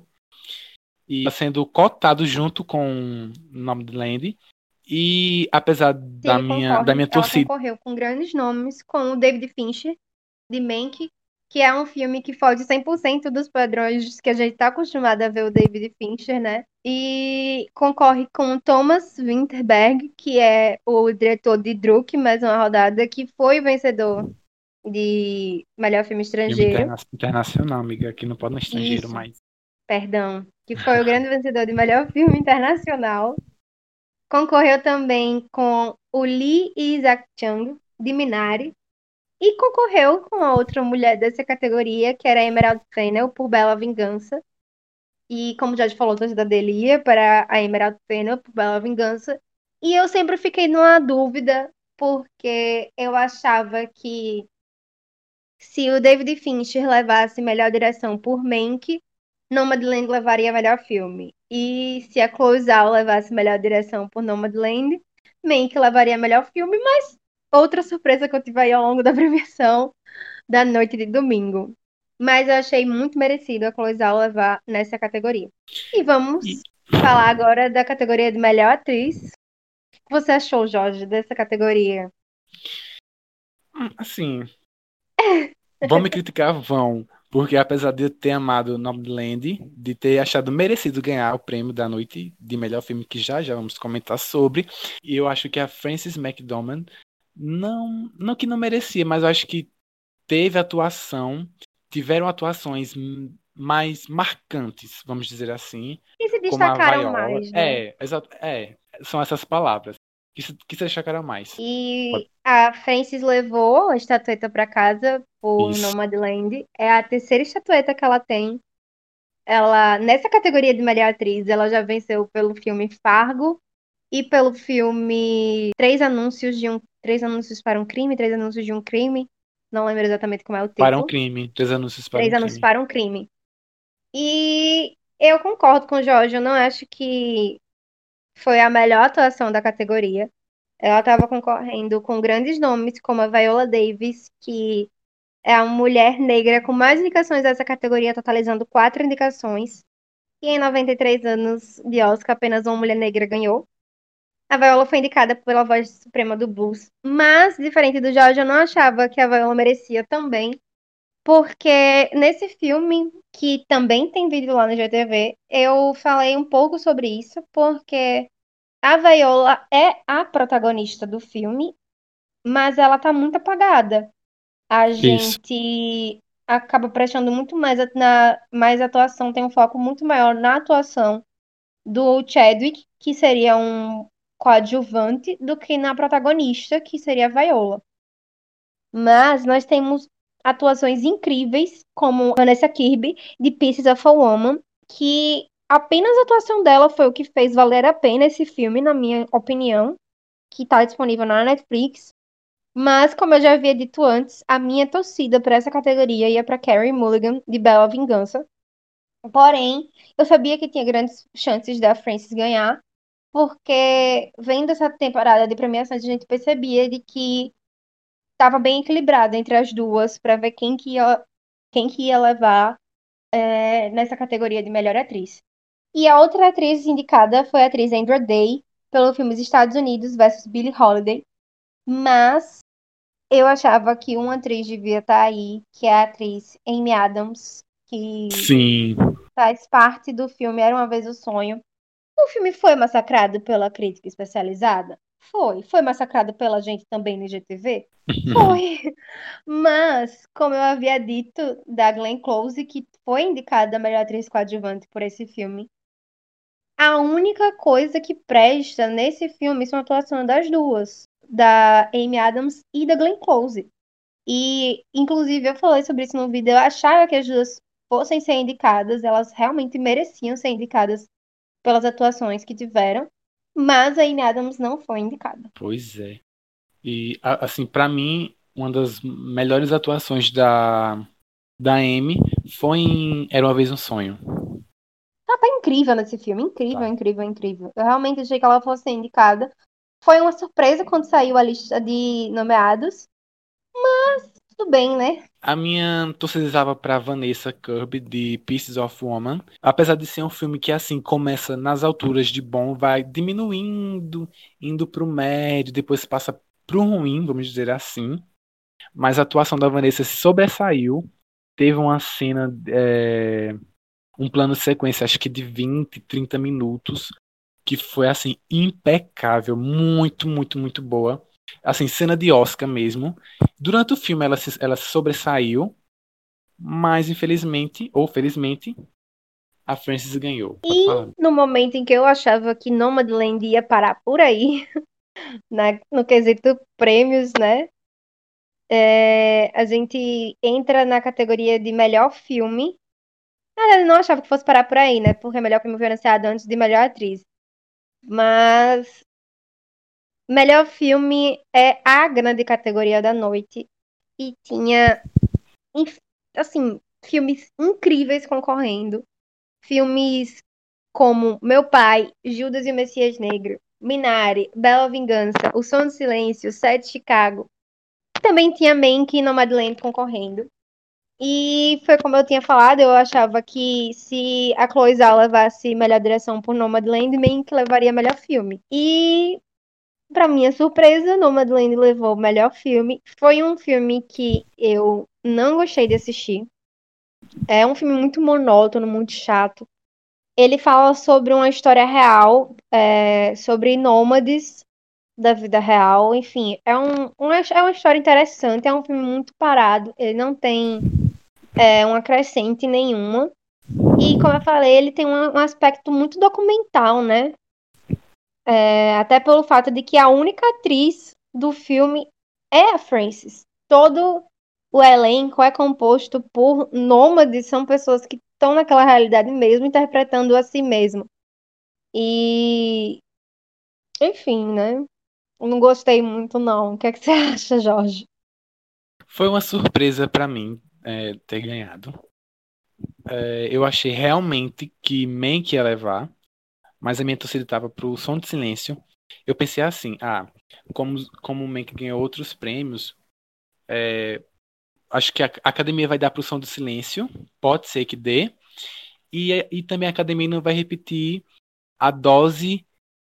e tá sendo cotado junto com o nome do Land. E apesar Sim, da minha concorre, da minha torcida, concorreu com grandes nomes, com o David Fincher de Mank, que é um filme que foge 100% dos padrões que a gente está acostumado a ver o David Fincher, né? E concorre com Thomas Winterberg, que é o diretor de Druk, mais uma rodada, que foi vencedor de melhor filme estrangeiro. Interna internacional, amiga, aqui não pode no estrangeiro, Isso. mas. Perdão, que foi o grande vencedor de melhor filme internacional. Concorreu também com o Lee Isaac Chung, de Minari, e concorreu com a outra mulher dessa categoria, que era a Emerald Fennel, por Bela Vingança. E como já te falou, a torcida dele ia para a Emerald Fennel por Bela Vingança. E eu sempre fiquei numa dúvida, porque eu achava que se o David Fincher levasse melhor direção por Mank, Nomadland levaria melhor filme. E se a Chloe Zhao levasse melhor direção por Nomadland, Mank levaria melhor filme, mas outra surpresa que eu tive aí ao longo da premiação da noite de domingo. Mas eu achei muito merecido a Chloe Zhao levar nessa categoria. E vamos e... falar agora da categoria de melhor atriz. O que você achou, Jorge, dessa categoria? Hum, assim. vão me criticar? Vão. Porque apesar de eu ter amado Nomadland, de ter achado merecido ganhar o prêmio da noite de melhor filme, que já já vamos comentar sobre, e eu acho que a Frances McDormand não, não que não merecia, mas eu acho que teve atuação, tiveram atuações mais marcantes, vamos dizer assim. E se destacaram mais, né? É, exato, é, são essas palavras que se, que se destacaram mais. E Pode- a Frances levou a estatueta para casa por Isso. Nomadland. É a terceira estatueta que ela tem. Ela, nessa categoria de melhor atriz, ela já venceu pelo filme Fargo e pelo filme Três Anúncios de um Três Anúncios para um Crime, Três Anúncios de um Crime. Não lembro exatamente como é o título. Para um crime, três anúncios para Três um Anúncios crime. para um Crime. E eu concordo com o Jorge, eu não acho que foi a melhor atuação da categoria. Ela estava concorrendo com grandes nomes, como a Viola Davis, que é a mulher negra com mais indicações dessa categoria, totalizando quatro indicações. E em 93 anos de Oscar, apenas uma mulher negra ganhou. A Viola foi indicada pela voz suprema do blues. Mas, diferente do Jorge, eu não achava que a Viola merecia também. Porque nesse filme, que também tem vídeo lá no GTV, eu falei um pouco sobre isso, porque a Viola é a protagonista do filme, mas ela tá muito apagada. A Isso. gente acaba prestando muito mais na mais atuação, tem um foco muito maior na atuação do Chadwick, que seria um coadjuvante, do que na protagonista, que seria a Viola. Mas nós temos atuações incríveis, como Vanessa Kirby, de Pieces of a Woman, que apenas a atuação dela foi o que fez valer a pena esse filme, na minha opinião, que está disponível na Netflix. Mas, como eu já havia dito antes, a minha torcida para essa categoria ia para Carey Mulligan, de Bela Vingança. Porém, eu sabia que tinha grandes chances da Frances ganhar, porque vendo essa temporada de premiações, a gente percebia de que estava bem equilibrada entre as duas para ver quem que ia, quem que ia levar é, nessa categoria de melhor atriz. E a outra atriz indicada foi a atriz Andra Day, pelo filme Os Estados Unidos versus Billie Holiday. Mas eu achava que uma atriz devia estar aí, que é a atriz Amy Adams, que Sim. faz parte do filme Era Uma Vez o Sonho. O filme foi massacrado pela crítica especializada? Foi. Foi massacrado pela gente também no IGTV? Foi. Mas, como eu havia dito da Glenn Close, que foi indicada a melhor atriz coadjuvante por esse filme, a única coisa que presta nesse filme são a atuação das duas, da Amy Adams e da Glenn Close. E, inclusive, eu falei sobre isso no vídeo, eu achava que as duas fossem ser indicadas, elas realmente mereciam ser indicadas pelas atuações que tiveram, mas a Amy Adams não foi indicada. Pois é. E, assim, pra mim, uma das melhores atuações da, da Amy foi em Era Uma Vez um Sonho. Ela tá incrível nesse filme, incrível, Tá. incrível, incrível. Eu realmente achei que ela fosse indicada. Foi uma surpresa quando saiu a lista de nomeados, mas tudo bem, né? A minha torcida estava pra Vanessa Kirby, de Pieces of Woman. Apesar de ser um filme que, assim, começa nas alturas de bom, vai diminuindo, indo pro médio, depois passa pro ruim, vamos dizer assim. Mas a atuação da Vanessa sobressaiu. Teve uma cena, é, um plano sequência, acho que de 20, 30 minutos, que foi, assim, impecável. Muito, muito, muito boa. Assim, cena de Oscar mesmo. Durante o filme ela se, ela se sobressaiu, mas infelizmente, ou felizmente, a Frances ganhou. E no momento em que eu achava que Nomadland ia parar por aí, na- no quesito prêmios, né? É, a gente entra na categoria de melhor filme. Eu não achava que fosse parar por aí, né? Porque melhor filme foi anunciado antes de melhor atriz. Mas melhor filme é a grande categoria da noite. E tinha, assim, filmes incríveis concorrendo. Filmes como Meu Pai, Judas e o Messias Negro, Minari, Bela Vingança, O Som do Silêncio, Sete Chicago. Também tinha Mank e Nomadland concorrendo. E foi como eu tinha falado, eu achava que se a Chloe Zhao levasse melhor direção por Nomadland, Mank levaria melhor filme. E Pra minha surpresa, Nomadland levou o melhor filme. Foi um filme que eu não gostei de assistir. É um filme muito monótono, muito chato. Ele fala sobre uma história real, é, sobre nômades da vida real. Enfim, é, um, uma, é uma história interessante. É um filme muito parado. Ele não tem é, uma crescente nenhuma. E, como eu falei, ele tem um, um aspecto muito documental, né? É, até pelo fato de que a única atriz do filme é a Frances. Todo o elenco é composto por nômades, são pessoas que estão naquela realidade mesmo, interpretando a si mesmo. E. Enfim, né? Não gostei muito, não. O que, é que você acha, Jorge? Foi uma surpresa para mim é, ter ganhado. É, eu achei realmente que Mank ia levar, mas a minha torcida estava pro Som de Silêncio. Eu pensei assim, ah, como, como o Mank ganhou outros prêmios, é, acho que a academia vai dar pro Som do Silêncio, pode ser que dê, e, e também a academia não vai repetir a dose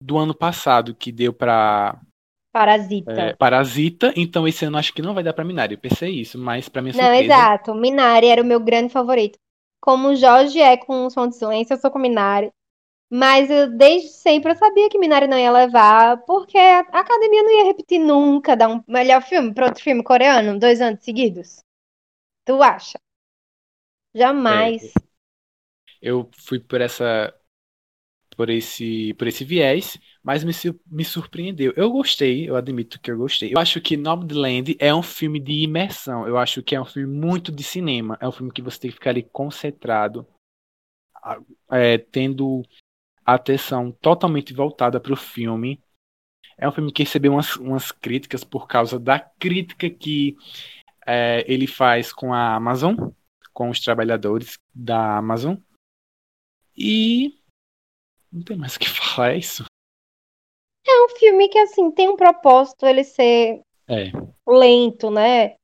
do ano passado, que deu para Parasita. é, Parasita, então esse ano acho que não vai dar pra Minari, eu pensei isso, mas pra minha Não, surpresa... exato. Minari era o meu grande favorito. Como o Jorge é com o Som de Silêncio, eu sou com Minari. Mas eu, desde sempre eu sabia que Minari não ia levar, porque a academia não ia repetir nunca dar um melhor filme para outro filme coreano, dois anos seguidos. Tu acha? Jamais. eu fui por essa por esse por esse viés, mas me, me surpreendeu. Eu gostei, eu admito que eu gostei. Eu acho que Nomadland é um filme de imersão. Eu acho que é um filme muito de cinema. É um filme que você tem que ficar ali concentrado, é, tendo a atenção totalmente voltada para o filme. É um filme que recebeu umas, umas críticas por causa da crítica que é, ele faz com a Amazon, com os trabalhadores da Amazon. E não tem mais o que falar, é isso. É um filme que, assim, tem um propósito ele ser É. lento, né?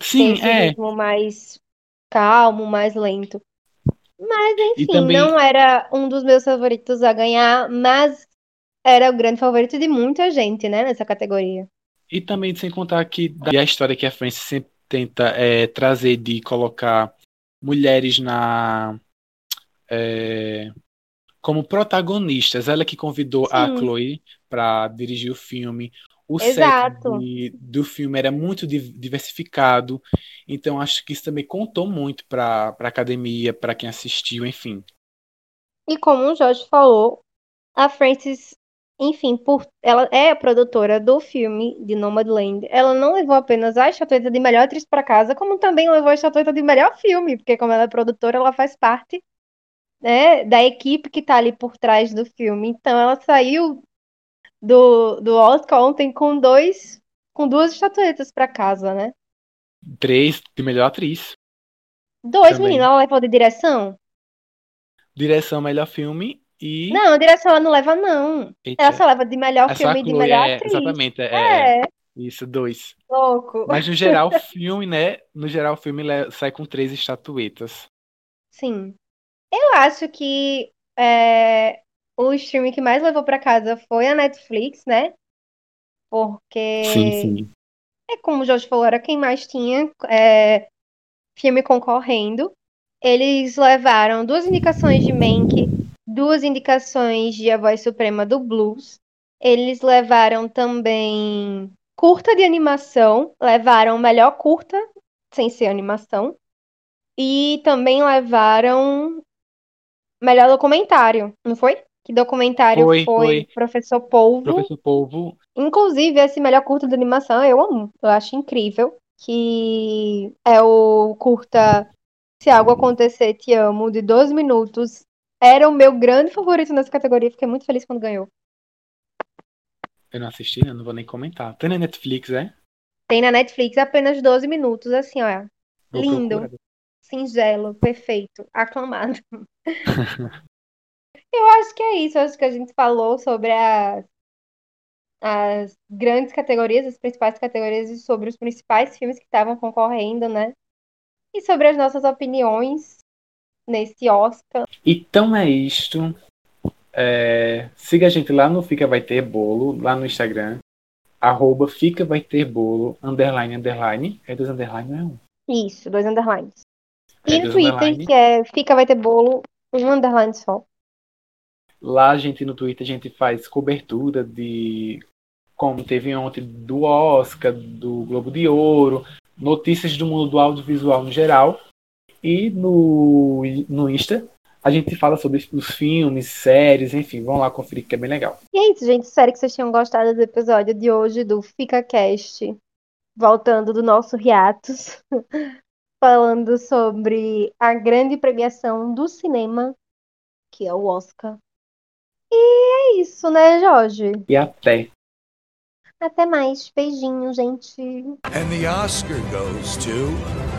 Sim, Tem esse é. ritmo mais calmo, mais lento. Mas, enfim, também- não era um dos meus favoritos a ganhar, mas era o grande favorito de muita gente, né, nessa categoria. E também sem contar que a história que a Frances sempre tenta é, trazer de colocar mulheres na é, como protagonistas. Ela que convidou a Sim. Chloe para dirigir o filme. O Exato. set do filme era muito di- diversificado, então acho que isso também contou muito para a academia, para quem assistiu, enfim. E como o Jorge falou, a Frances, enfim, por ela é a produtora do filme de Nomadland. Ela não levou apenas a estatueta de melhor atriz para casa, como também levou a estatueta de melhor filme, porque como ela é produtora, ela faz parte, né, da equipe que tá ali por trás do filme. Então ela saiu do, do Oscar ontem com dois, com duas estatuetas para casa, né? Três de melhor atriz. Dois, Também. menina, ela levou de direção? Direção, melhor filme e. Não, direção ela não leva, não. Eita, Ela só leva de melhor é filme e de melhor é, atriz. exatamente, é, é, É, isso, dois. louco. Mas no geral, o filme, né? No geral, o filme sai com três estatuetas. Sim. Eu acho que é, o streaming que mais levou pra casa foi a Netflix, né? Porque é como o Jorge falou, era quem mais tinha é, filme concorrendo. Eles levaram duas indicações de Mank, duas indicações de A Voz Suprema do Blues. Eles levaram também curta de animação, levaram melhor curta, sem ser animação. E também levaram melhor documentário, não foi? Que documentário Foi, foi, foi. Professor Polvo. Professor Polvo, Inclusive, esse melhor curta de animação eu amo. Eu acho incrível. Que é o curta Se Algo Acontecer, Te Amo, de 12 minutos. Era o meu grande favorito nessa categoria. Fiquei muito feliz quando ganhou. eu não assisti, né? Não vou nem comentar. Tem na Netflix, é? Tem na Netflix apenas 12 minutos, assim, ó. Vou Lindo. procurar. Singelo, perfeito, aclamado. Eu acho que é isso. Eu acho que a gente falou sobre as, as grandes categorias, as principais categorias e sobre os principais filmes que estavam concorrendo, né? E sobre as nossas opiniões nesse Oscar. Então é isto. É, siga a gente lá no Fica Vai Ter Bolo, lá no Instagram. Arroba Fica Vai Ter Bolo, underline, underline. É dois underline, não é um. Isso, dois underlines. E no Twitter, Underline. que é Fica Vai Ter Bolo, um underline só. Lá a gente no Twitter a gente faz cobertura de como teve ontem do Oscar, do Globo de Ouro, notícias do mundo do audiovisual no geral. E no, no Insta a gente fala sobre os filmes, séries, enfim, vão lá conferir que é bem legal. E é isso, gente. Espero que vocês tenham gostado do episódio de hoje do FicaCast. Voltando do nosso hiatus. Falando sobre a grande premiação do cinema, que é o Oscar. E é isso, né, Jorge? E até! Até mais. Beijinho, gente. And the Oscar goes to.